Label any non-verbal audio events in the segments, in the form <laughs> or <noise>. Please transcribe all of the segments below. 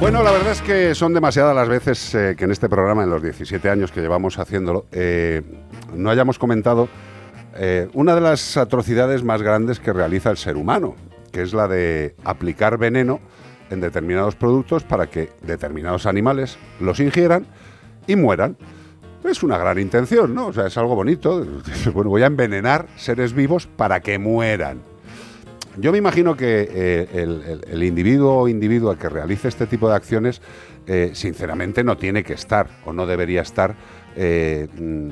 Bueno, la verdad es que son demasiadas las veces eh, que en este programa, en los 17 años que llevamos haciéndolo, eh, no hayamos comentado eh, una de las atrocidades más grandes que realiza el ser humano, que es la de aplicar veneno en determinados productos para que determinados animales los ingieran y mueran. Es una gran intención, ¿no? O sea, es algo bonito. <laughs> Bueno, voy a envenenar seres vivos para que mueran. Yo me imagino que eh, el, individuo o individua que realice este tipo de acciones, eh, sinceramente, no tiene que estar o no debería estar eh, mm,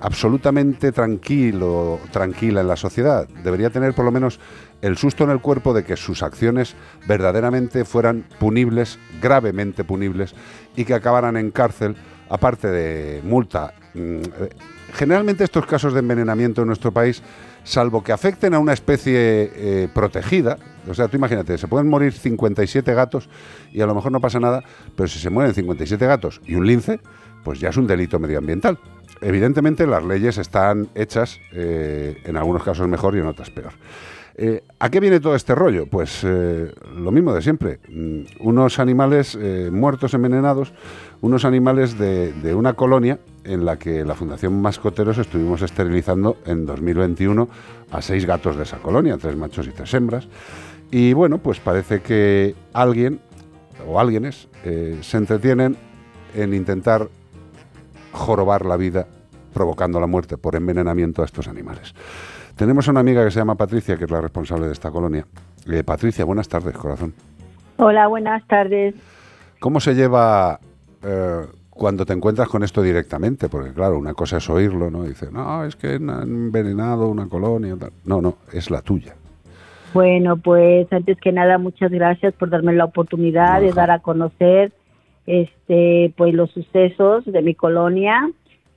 absolutamente tranquilo, tranquila en la sociedad. Debería tener por lo menos el susto en el cuerpo de que sus acciones verdaderamente fueran punibles, gravemente punibles, y que acabaran en cárcel, aparte de multa. Mm, generalmente estos casos de envenenamiento en nuestro país salvo que afecten a una especie eh, protegida, o sea, tú imagínate, se pueden morir 57 gatos y a lo mejor no pasa nada, pero si se mueren 57 gatos y un lince, pues ya es un delito medioambiental. Evidentemente las leyes están hechas, eh, en algunos casos mejor y en otras peor. Eh, ¿A qué viene todo este rollo? Pues lo mismo de siempre. Mm, unos animales muertos envenenados, unos animales de, una colonia en la que la Fundación Mascoteros estuvimos esterilizando en 2021 a seis gatos de esa colonia, tres machos y tres hembras. Y bueno, pues parece que alguien o alguienes eh, se entretienen en intentar jorobar la vida provocando la muerte por envenenamiento a estos animales. Tenemos una amiga que se llama Patricia, que es la responsable de esta colonia. Eh, Patricia, buenas tardes, corazón. Hola, buenas tardes. ¿Cómo se lleva eh, cuando te encuentras con esto directamente, porque claro, una cosa es oírlo, ¿no? Dice, no, es que han envenenado una colonia. Tal. No, no, es la tuya. Bueno, pues antes que nada, muchas gracias por darme la oportunidad de dar a conocer este pues los sucesos de mi colonia,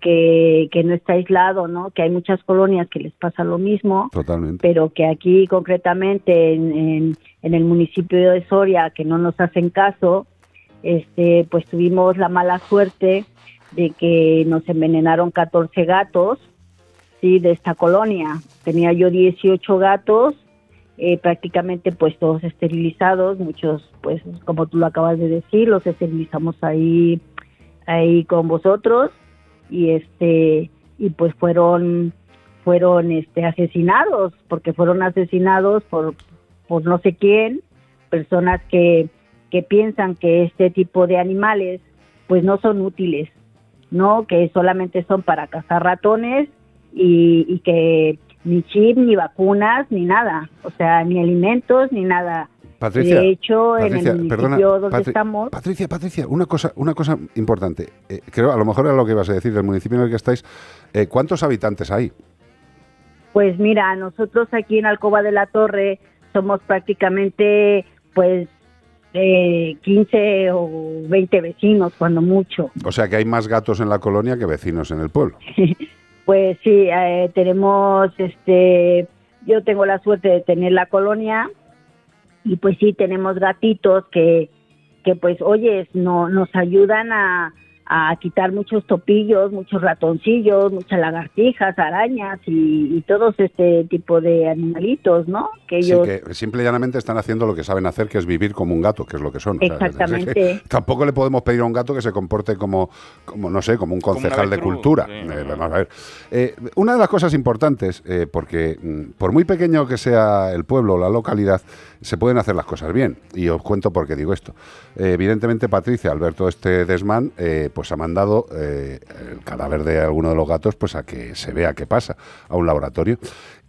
que, que no está aislado, ¿no? Que hay muchas colonias que les pasa lo mismo. Totalmente. Pero que aquí concretamente en, en el municipio de Soria, que no nos hacen caso, este, pues tuvimos la mala suerte de que nos envenenaron 14 gatos, sí, de esta colonia. Tenía yo 18 gatos, eh, prácticamente pues todos esterilizados, muchos pues como tú lo acabas de decir, los esterilizamos ahí, ahí con vosotros y este y pues fueron fueron este asesinados porque fueron asesinados por por no sé quién personas que que piensan que este tipo de animales pues no son útiles, ¿no? Que solamente son para cazar ratones y, que ni chip, ni vacunas, ni nada, o sea, ni alimentos, ni nada. Patricia, de hecho, en el donde estamos... Patricia, Patricia, una cosa, una cosa importante. Eh, creo, a lo mejor era lo que ibas a decir del municipio en el que estáis. Eh, ¿Cuántos habitantes hay? Pues mira, nosotros aquí en Alcoba de la Torre somos prácticamente, pues, 15 o 20 vecinos, cuando mucho. O sea que hay más gatos en la colonia que vecinos en el pueblo. <laughs> pues sí, eh, tenemos, este, yo tengo la suerte de tener la colonia y pues sí, tenemos gatitos que, que pues, oye, no, nos ayudan a, a quitar muchos topillos, muchos ratoncillos, muchas lagartijas, arañas y, todos este tipo de animalitos, ¿no? Que ellos... Sí, que simple y llanamente están haciendo lo que saben hacer, que es vivir como un gato, que es lo que son. Exactamente. <laughs> tampoco le podemos pedir a un gato que se comporte como, como no sé, como un concejal de cultura. Eh, a ver. Eh, una de las cosas importantes, eh, porque mm, por muy pequeño que sea el pueblo o la localidad, se pueden hacer las cosas bien. Y os cuento por qué digo esto. evidentemente, Patricia, al ver todo este desmán, pues ha mandado eh, el cadáver de alguno de los gatos pues a que se vea qué pasa a un laboratorio.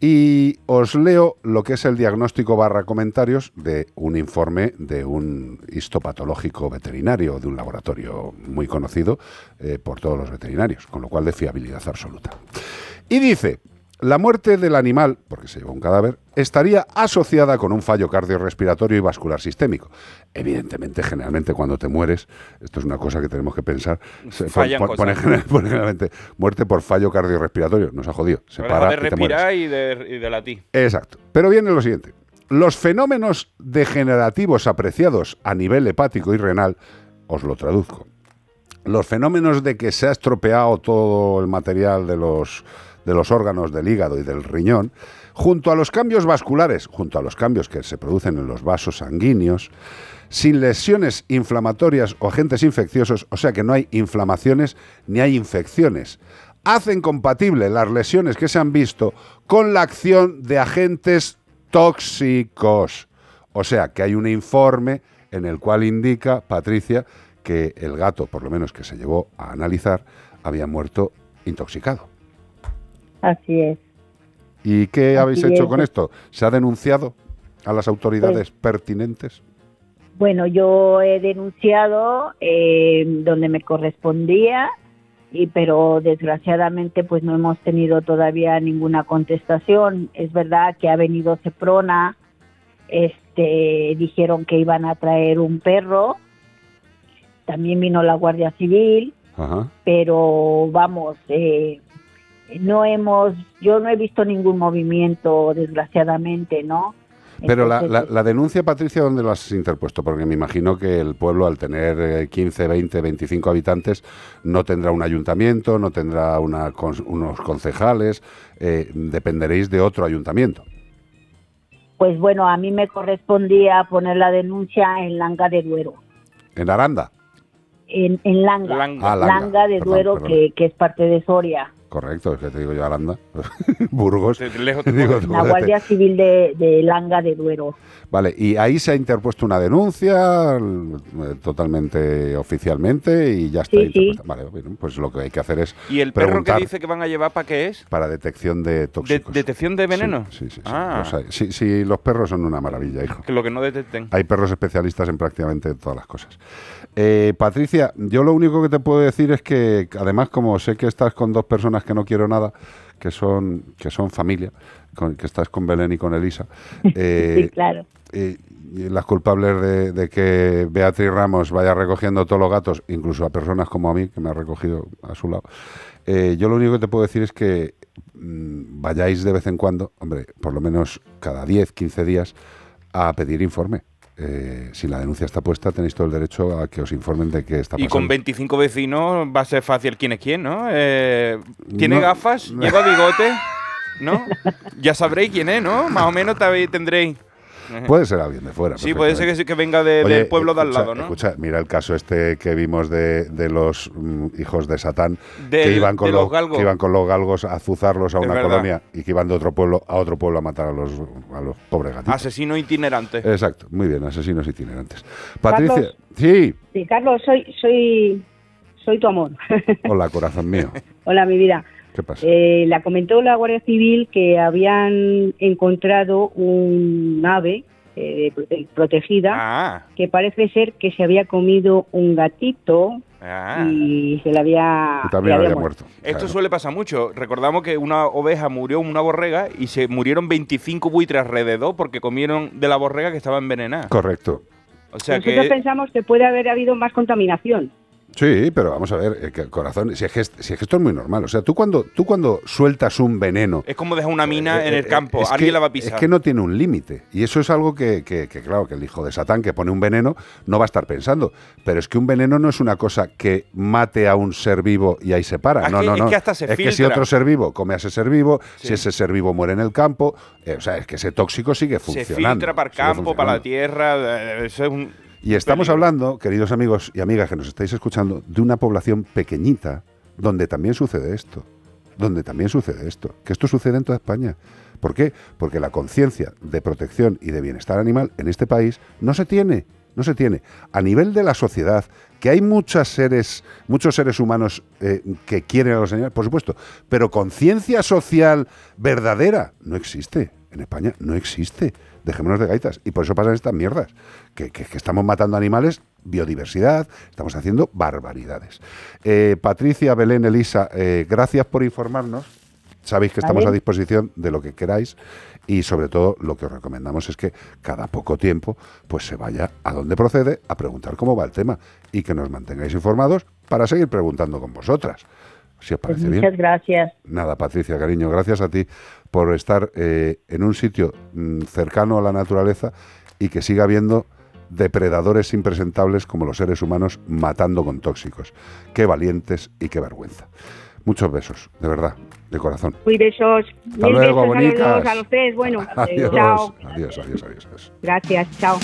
Y os leo lo que es el diagnóstico barra comentarios de un informe de un histopatológico veterinario de un laboratorio muy conocido eh, por todos los veterinarios, con lo cual de fiabilidad absoluta. Y dice, la muerte del animal, porque se llevó un cadáver, estaría asociada con un fallo cardiorrespiratorio y vascular sistémico. Evidentemente, generalmente cuando te mueres, esto es una cosa que tenemos que pensar, se <laughs> pone, generalmente muerte por fallo cardiorrespiratorio, nos ha jodido. Se para de respirar y, de, y de latir. Exacto. Pero viene lo siguiente. Los fenómenos degenerativos apreciados a nivel hepático y renal, os lo traduzco. Los fenómenos de que se ha estropeado todo el material de los de los órganos del hígado y del riñón, junto a los cambios vasculares, junto a los cambios que se producen en los vasos sanguíneos, sin lesiones inflamatorias o agentes infecciosos, o sea que no hay inflamaciones ni hay infecciones. Hacen compatible las lesiones que se han visto con la acción de agentes tóxicos. O sea que hay un informe en el cual indica, Patricia, que el gato, por lo menos que se llevó a analizar, había muerto intoxicado. Así es. ¿Y qué Así habéis hecho es. con esto? ¿Se ha denunciado a las autoridades Pues pertinentes? Bueno, yo he denunciado eh, donde me correspondía, y pero desgraciadamente pues no hemos tenido todavía ninguna contestación. Es verdad que ha venido Ceprona, este, dijeron que iban a traer un perro, también vino la Guardia Civil, Ajá. pero vamos, eh, no hemos, yo no he visto ningún movimiento, desgraciadamente, ¿no? Pero la, Entonces, la- la denuncia, Patricia, ¿dónde la has interpuesto? Porque me imagino que el pueblo, al tener eh, 15, 20, 25 habitantes, no tendrá un ayuntamiento, no tendrá una unos concejales, eh, dependeréis de otro ayuntamiento. Pues bueno, a mí me correspondía poner la denuncia en Langa de Duero. ¿En Aranda? En, en Langa. Langa. Ah, Langa. de Perdón, Duero, perdón. Que, que es parte de Soria. Correcto, es que te digo yo Aranda. <laughs> Burgos. De lejos te <laughs> Digo, coges. <laughs> tú, La. Guardia Civil de, de Langa de Duero. Vale, y ahí se ha interpuesto una denuncia eh, totalmente oficialmente y ya está Sí, sí. interpuesta. Vale, bueno, pues lo que hay que hacer es ¿Y el perro que dice que van a llevar para qué es? para detección de ¿De tóxicos. ¿Detección de veneno? Sí, sí, sí. sí, Ah, los hay. Sí, sí, los perros son una maravilla, hijo. que lo que no detecten. Hay perros especialistas en prácticamente todas las cosas. Eh, Patricia, yo lo único que te puedo decir es que, además, como sé que estás con dos personas que no quiero nada, que son, que son familia, con- que estás con Belén y con Elisa, <laughs> eh, sí, claro. eh, y las culpables de, de que Beatriz Ramos vaya recogiendo todos los gatos, incluso a personas como a mí, que me ha recogido a su lado, eh, yo lo único que te puedo decir es que mm, vayáis de vez en cuando, hombre, por lo menos cada 10, 15 días, a pedir informe. Eh, si la denuncia está puesta, tenéis todo el derecho a que os informen de qué está Y pasando. con 25 vecinos va a ser fácil quién es quién, ¿no? Eh, ¿Tiene No. gafas? ¿Lleva bigote? ¿No? <laughs> Ya sabréis quién es, ¿no? Más o menos tendréis. Puede ser alguien de fuera. Sí, puede ser que, venga de- Oye, del pueblo de al escucha, lado, ¿no? Escucha, mira el caso este que vimos de, de los mm, hijos de Satán que, iban con de los, los galgos. que iban con los galgos a azuzarlos a Es una verdad. colonia y que iban de otro pueblo a otro pueblo a matar a los, a los pobres gatitos. Asesino itinerante. Exacto, muy bien, asesinos itinerantes. Patricia, Carlos. sí, Sí, Carlos, soy, soy, soy tu amor. hola <laughs> corazón mío, Hola, mi vida. ¿Qué pasa? Eh, la comentó la Guardia Civil que habían encontrado un ave eh, prote- protegida Ah, que parece ser que se había comido un gatito ah. y se le había, Y también le había había muerto. Esto claro. suele pasar mucho. Recordamos que una oveja murió una borrega y se murieron 25 buitres alrededor porque comieron de la borrega que estaba envenenada. Correcto. O sea Nosotros que pensamos que puede haber habido más contaminación. Sí, pero vamos a ver, eh, que, corazón, si es que, si es que esto es muy normal. O sea, tú cuando, tú cuando sueltas un veneno es como dejar una mina Eh, en eh, el campo. es Alguien que- la va a pisar. Es que no tiene un límite. Y eso es algo que, que- claro, que el hijo de Satán que pone un veneno no va a estar pensando. Pero es que un veneno no es una cosa que mate a un ser vivo y ahí se para. No, que- no, es no. que hasta se es que si otro ser vivo come a ese ser vivo, Sí. si ese ser vivo muere en el campo, eh, o sea, es que ese tóxico sigue se funcionando. filtra para el campo, para la tierra. eh, Eso es un. Y estamos hablando, queridos amigos y amigas que nos estáis escuchando, de una población pequeñita donde también sucede esto. Donde también sucede esto. Que esto sucede en toda España. ¿Por qué? Porque la conciencia de protección y de bienestar animal en este país no se tiene. No se tiene. A nivel de la sociedad, que hay muchos seres, muchos seres humanos eh, que quieren a los animales, por supuesto, pero conciencia social verdadera no existe. En España no existe. Dejémonos de gaitas. Y por eso pasan estas mierdas. Que, que- que estamos matando animales, biodiversidad, estamos haciendo barbaridades. Eh, Patricia, Belén, Elisa, eh, gracias por informarnos. Sabéis que estamos a disposición de lo que queráis y sobre todo lo que os recomendamos es que cada poco tiempo pues se vaya a donde procede a preguntar cómo va el tema y que nos mantengáis informados para seguir preguntando con vosotras. Si os Pues parece bien. muchas gracias. Nada, Patricia, cariño, gracias a ti por estar eh, en un sitio mm, cercano a la naturaleza y que siga habiendo depredadores impresentables como los seres humanos matando con tóxicos. Qué valientes y qué vergüenza. Muchos besos, de verdad. de corazón. Muy besos. Hasta Mil luego, besos a los bonitas. a los tres. Bueno, <laughs> Adiós, chao. adiós, adiós, adiós. Gracias, chao.